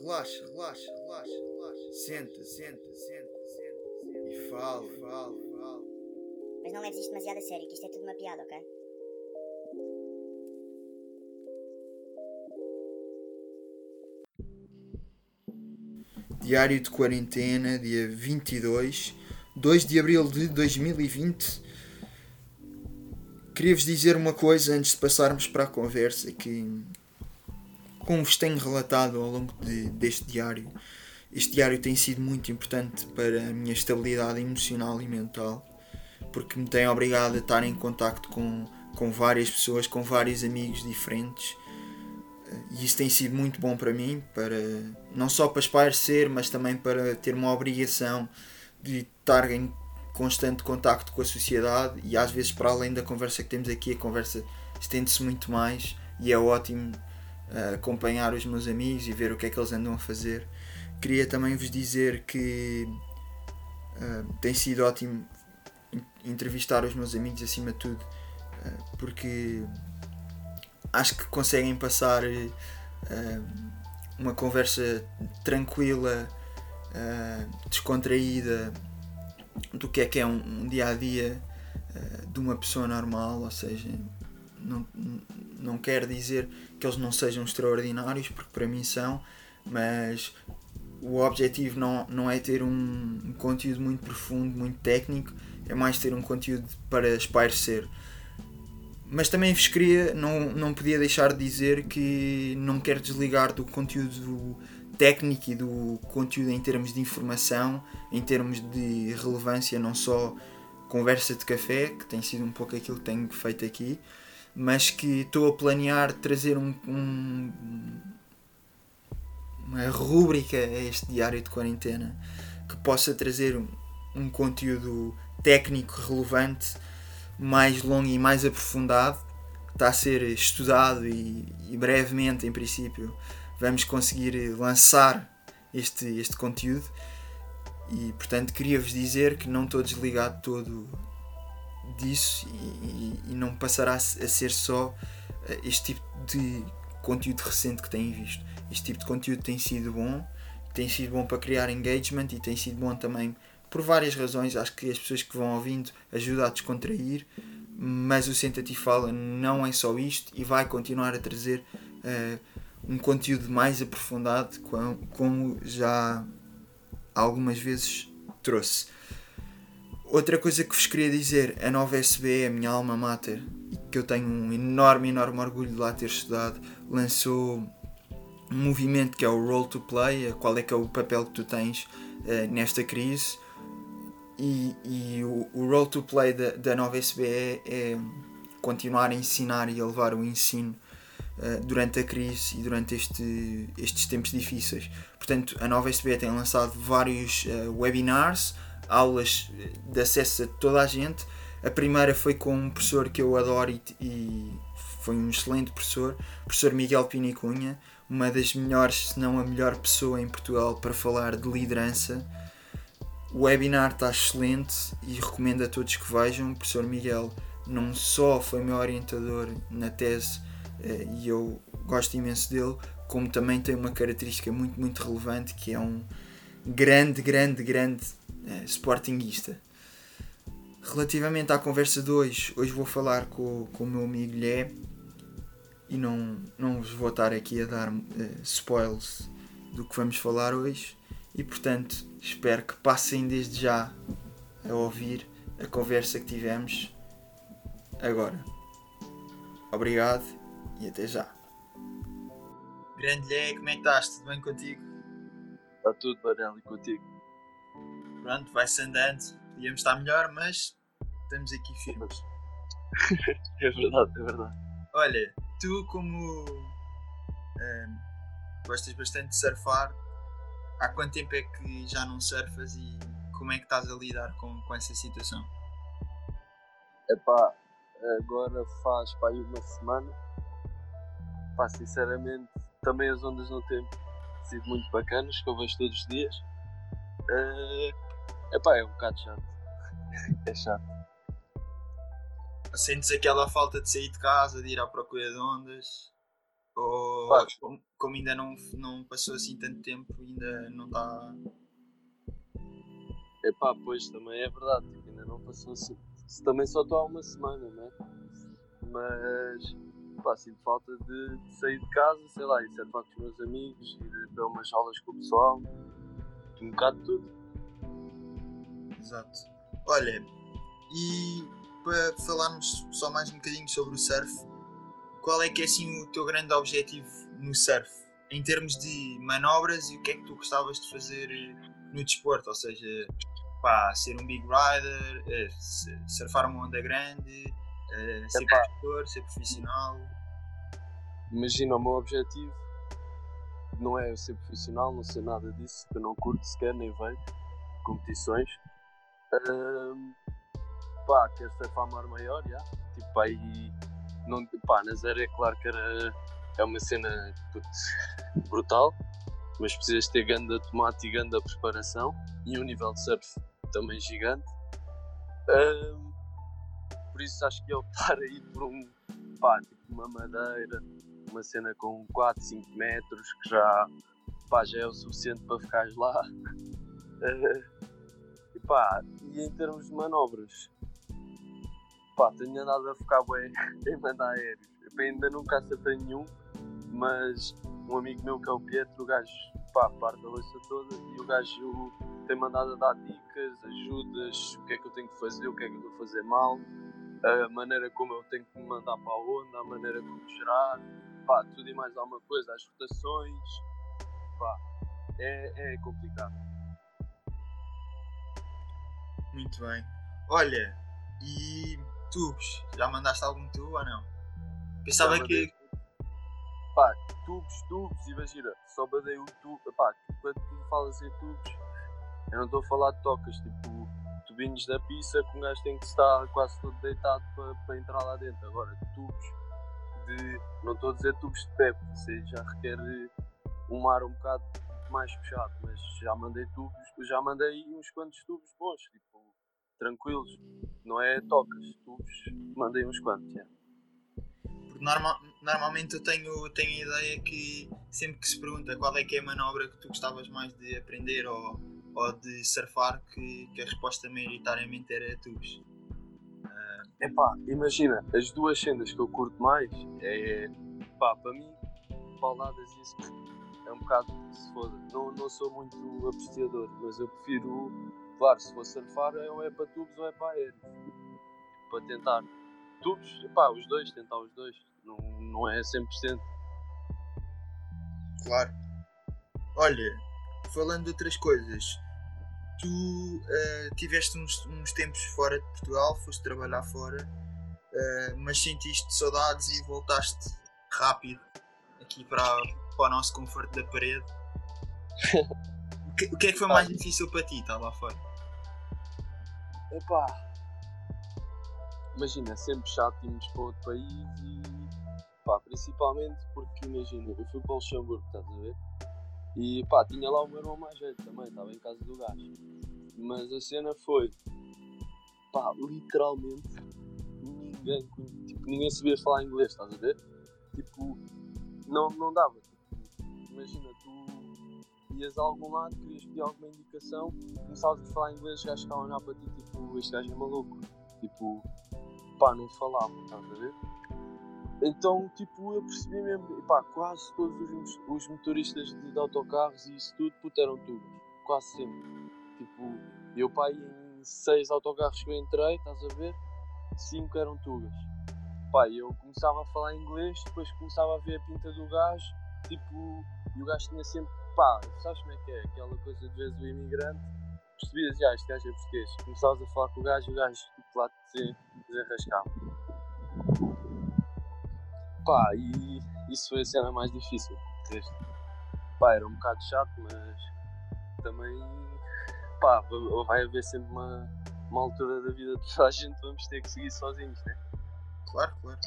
Relaxa, relaxa, relaxa, relaxa. Senta, senta, senta, senta. E fala, fala, fala. Mas não leves isto demasiado a sério, que isto é tudo uma piada, ok? Diário de quarentena, dia 22, 2 de abril de 2020. Queria-vos dizer uma coisa antes de passarmos para a conversa que, como vos tenho relatado ao longo de, deste diário, este diário tem sido muito importante para a minha estabilidade emocional e mental, porque me tem obrigado a estar em contacto com, com várias pessoas, com vários amigos diferentes. E isso tem sido muito bom para mim, para não só para espairecer, mas também para ter uma obrigação de estar em constante contacto com a sociedade e às vezes para além da conversa que temos aqui, a conversa estende-se muito mais e é ótimo acompanhar os meus amigos e ver o que é que eles andam a fazer. Queria também vos dizer que uh, tem sido ótimo entrevistar os meus amigos acima de tudo, uh, porque acho que conseguem passar uma conversa tranquila, descontraída do que é que é um, um dia a dia uh, de uma pessoa normal, ou seja, não, não quer dizer que eles não sejam extraordinários, porque para mim são, mas o objetivo não, não é ter um, um conteúdo muito profundo, muito técnico, é mais ter um conteúdo para espairecer. Mas também vos queria, não, não podia deixar de dizer que não quero desligar do conteúdo técnico e do conteúdo em termos de informação, em termos de relevância, não só conversa de café, que tem sido um pouco aquilo que tenho feito aqui, mas que estou a planear trazer um, um, uma rúbrica a este diário de quarentena que possa trazer um, um conteúdo técnico relevante, mais longo e mais aprofundado, está a ser estudado e, e brevemente, em princípio, vamos conseguir lançar este, este conteúdo. E portanto queria-vos dizer que não estou desligado todo disso e, e, não passará a ser só eh, este tipo de conteúdo recente que têm visto. Este tipo de conteúdo tem sido bom, tem sido bom para criar engagement e tem sido bom também por várias razões. Acho que as pessoas que vão ouvindo ajuda a descontrair, mas o Senta-te e Fala não é só isto e vai continuar a trazer uh, um conteúdo mais aprofundado, como já algumas vezes trouxe. Outra coisa que vos queria dizer, a nova SB, a minha alma mater, que eu tenho um enorme, enorme orgulho de lá ter estudado, lançou um movimento que é o Role to Play, qual é que é o papel que tu tens uh, nesta crise. E, e o, o Role to Play da, da nova SB é, continuar a ensinar e a levar o ensino eh, durante a crise e durante este, estes tempos difíceis. Portanto, a Nova SB tem lançado vários uh, webinars, aulas de acesso a toda a gente. A primeira foi com um professor que eu adoro e, e foi um excelente professor, o professor Miguel Pinicunha, uma das melhores, se não a melhor pessoa em Portugal para falar de liderança. O webinar está excelente e recomendo a todos que vejam. O professor Miguel não só foi meu orientador na tese eh, e eu gosto imenso dele, como também tem uma característica muito, muito relevante que é um grande, grande, grande uh, sportinguista. Relativamente à conversa de hoje, hoje vou falar com, com o meu amigo Lé e não, não vos vou estar aqui a dar uh, spoilers do que vamos falar hoje e portanto espero que passem desde já a ouvir a conversa que tivemos agora. Obrigado e até já. Grande Lé, como é que estás? Tudo bem contigo? Está tudo, Barel, e contigo? Pronto, vai-se andando. Podíamos estar melhor, mas estamos aqui firmes. é verdade, é verdade. Olha, tu como um, gostas bastante de surfar, há quanto tempo é que já não surfas e como é que estás a lidar com, com essa situação? Epá, agora faz pá, uma semana Pá, sinceramente, também as ondas não têm sido muito bacanas, que eu vejo todos os dias. Uh, epá, é um bocado chato. é chato. Sentes aquela falta de sair de casa, de ir à procura de ondas? Ou como, como ainda não, não passou assim tanto tempo, ainda não está. Epá, pois também é verdade, tipo, ainda não passou assim. Também só estou há uma semana, né? Mas pá, sinto falta de, sair de casa, sei lá, ir surfar com os meus amigos, ir ver umas aulas com o pessoal, um bocado de tudo. Exato. Olha, e para falarmos só mais um bocadinho sobre o surf, qual é que é assim o teu grande objetivo no surf? Em termos de manobras e o que é que tu gostavas de fazer no desporto? Ou seja, pá, ser um big rider, eh, surfar uma onda grande, eh, ser Epá. professor, ser profissional. Imagina, o meu objetivo não é ser profissional, não ser nada disso, que eu não curto sequer, nem vejo competições. Ahm, pá, quero surfar mar maior, já. Tipo, aí, não, pá, na zero é claro que era, é uma cena brutal, mas precisas ter ganda tomate e ganda preparação e um nível de surf também gigante. Ahm, por isso acho que é optar aí por um, pá, tipo uma madeira, uma cena com 4, 5 metros, que já, pá, já é o suficiente para ficares lá. E, pá, e em termos de manobras, pá, tenho andado a ficar bem em mandar aéreos. Eu ainda nunca acertei nenhum, mas um amigo meu que é o Pietro, o gajo, pá, parte a louça toda e o gajo tem mandado a dar dicas, ajudas, o que é que eu tenho que fazer, o que é que eu estou a fazer mal, a maneira como eu tenho que me mandar para a onda, a maneira como gerar, pá, tudo e mais alguma coisa, as rotações, pá, é, é complicado. Muito bem. Olha, e tubos? Já mandaste algum tubo ou não? Pensava Já que. Pá, tubos, tubos, imagina, só badei o tubo, pá, quando tu falas em tubos, eu não estou a falar de tocas, tipo, tubinhos da pizza que um gajo tem que estar quase todo deitado para, para entrar lá dentro. Agora, tubos de, não estou a dizer tubos de pé, isso já requer um mar um bocado mais fechado, mas já mandei tubos, já mandei uns quantos tubos bons, tipo, tranquilos, não é tocas, tubos, mandei uns quantos, já. Porque norma- normalmente eu tenho, tenho a ideia que sempre que se pergunta qual é que é a manobra que tu gostavas mais de aprender ou, ou de surfar, que, que a resposta maioritariamente era tubos. Epá, imagina, as duas cenas que eu curto mais é, pá, para mim, pauladas e isso é um bocado se foda. Não, não sou muito apreciador, mas eu prefiro, claro, se for surfar, é ou é para tubos ou é para aéreos. Para tentar. Tubos, epá, os dois, tentar os dois. Não, não é 100%. Claro. Olha, falando de outras coisas, tu eh, tiveste uns, uns tempos fora de Portugal, foste trabalhar fora, eh, mas sentiste saudades e voltaste rápido aqui para, para o nosso conforto da parede. o, que, o que é que foi mais difícil para ti, estar lá fora? Epá, imagina, sempre chato irmos para outro país e pá, principalmente porque imagina, eu fui para o Luxemburgo, estás a ver? E pá, tinha lá o meu irmão mais velho também, estava em casa do gajo. Mas a cena foi, pá, literalmente ninguém, tipo, ninguém sabia falar inglês, estás a ver? Tipo, não, não dava. Tipo, imagina, tu ias a algum lado, querias pedir alguma indicação, começavas a falar inglês, os gajos ficavam a olhar para ti, tipo, este gajo é maluco. Tipo, pá, não falava, estás a ver? Então, tipo, eu percebi mesmo, pá, quase todos os, os motoristas de, de autocarros e isso tudo, puto, eram tugas. Quase sempre. Tipo, eu, pá, em seis autocarros que eu entrei, estás a ver? Cinco eram tugas. Pá, eu começava a falar inglês, depois começava a ver a pinta do gajo, tipo, e o gajo tinha sempre, pá, sabes como é que é? Aquela coisa de vezes o imigrante, percebias já, este gajo é português. Começavas a falar com o gajo o gajo, tipo, lá te desenrascava. Pá, e isso foi a cena mais difícil. Pá, era um bocado chato, mas também, pá, va- vai haver sempre uma, uma altura da vida de toda a gente, vamos ter que seguir sozinhos, né? Claro, claro.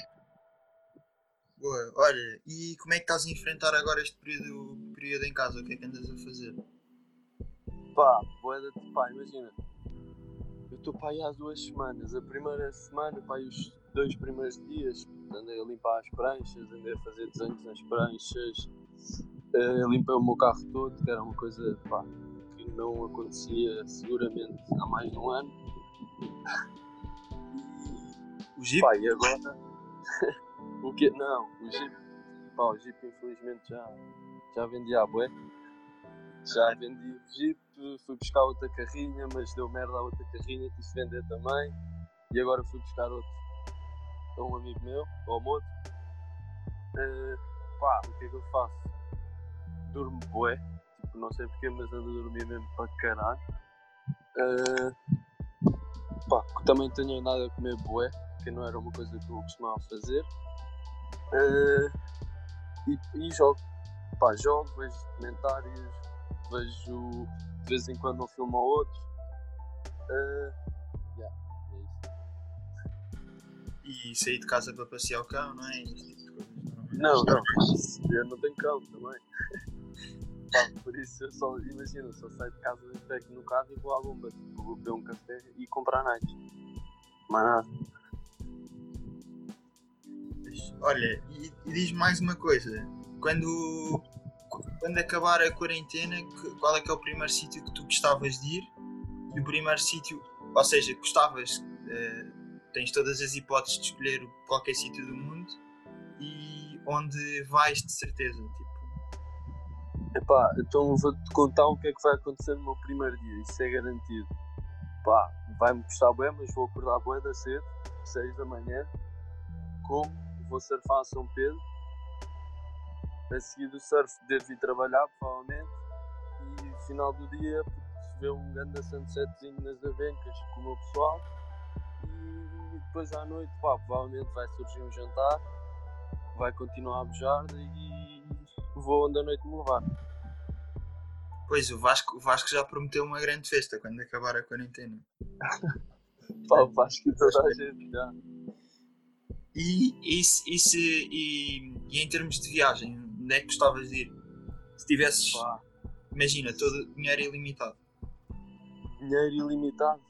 Boa. Olha, e como é que estás a enfrentar agora este período, período em casa? O que é que andas a fazer? Pá, boeda de pá, imagina. Eu estou para aí há duas semanas. A primeira semana, pá, os dois primeiros dias, andei a limpar as pranchas, andei a fazer desenhos nas pranchas, eh, limpei o meu carro todo, que era uma coisa pá, que não acontecia seguramente há mais de um ano. O Jeep? Pá, e agora? o quê? Não, o Jeep, pá, o Jeep infelizmente já, já vendi à bué. Já vendi o Jeep, fui buscar outra carrinha, mas deu merda a outra carrinha, tive de vender também. E agora fui buscar outro a um amigo meu, ao moto. Eh, pá, o que é que eu faço? Durmo bué, tipo, não sei porquê, mas ando a dormir mesmo para caralho. Eh, pá, também tenho andado a comer bué, que não era uma coisa que eu costumava fazer. Eh, e, e jogo, pá, jogo, vejo comentários, vejo de vez em quando um filme ou outro. Eh, yeah, é. E sair de casa para passear o cão, não é? Não, não, eu não tenho cão também. Pá, por isso eu só, imagina, só saio de casa, pego no carro e vou à bomba. Tipo, vou beber um café e comprar nights. Mais nada. Olha, e, e diz mais uma coisa. Quando, quando acabar a quarentena, qual é que é o primeiro sítio que tu gostavas de ir? E o primeiro sítio, ou seja, gostavas, eh, tens todas as hipóteses de escolher qualquer sítio do mundo e onde vais de certeza, tipo. Epá, então vou-te contar o que é que vai acontecer no meu primeiro dia, isso é garantido. Pá, vai-me custar bem, mas vou acordar bué da cedo, 6 da manhã, como vou surfar a São Pedro, a seguir do surf devo ir trabalhar, provavelmente, e final do dia se vê um grande sunsetzinho nas avencas com o meu pessoal, e depois à noite, pá, provavelmente vai surgir um jantar, vai continuar a bujarda e vou onde a noite me levar. Pois, o Vasco, o Vasco já prometeu uma grande festa quando acabar a quarentena. Pá, acho que toda a gente já. E, e, e, se- e, e em termos de viagem, onde é que gostavas de ir? Se tivesses, Pá, imagina, todo o dinheiro ilimitado. dinheiro ilimitado.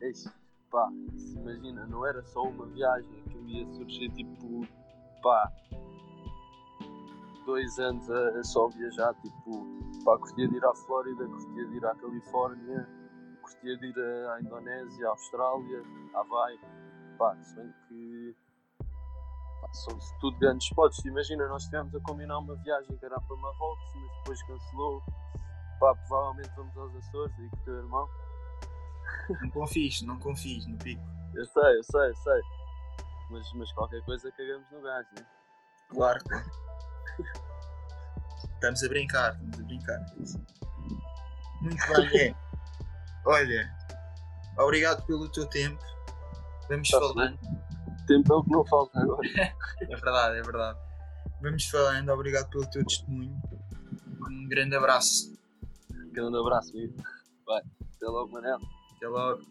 Eixe, pá, se imagina, não era só uma viagem que eu ia surgir tipo, pá, dois anos a, a só viajar, tipo, pá, curtia de ir à Flórida, curtia de ir à Califórnia, curtia de ir à Indonésia, à Austrália, à Hawaii, pá, se bem que pá, são tudo grandes spots. Imagina, nós estivemos a combinar uma viagem que era para Marrocos, mas depois cancelou. Pá, provavelmente vamos aos Açores e com o teu irmão. Não confies, não confies no pico. Eu sei, eu sei, eu sei. Mas, mas qualquer coisa cagamos no gás, né? Claro. Estamos a brincar, estamos a brincar. Muito bem, é. Olha, obrigado pelo teu tempo. Vamos Tá falando. Tempo é o que não falta agora. É verdade, é verdade. Vamos falando, obrigado pelo teu testemunho. Um grande abraço. Grande abraço, amigo. Vai, até logo, Manel. Até logo.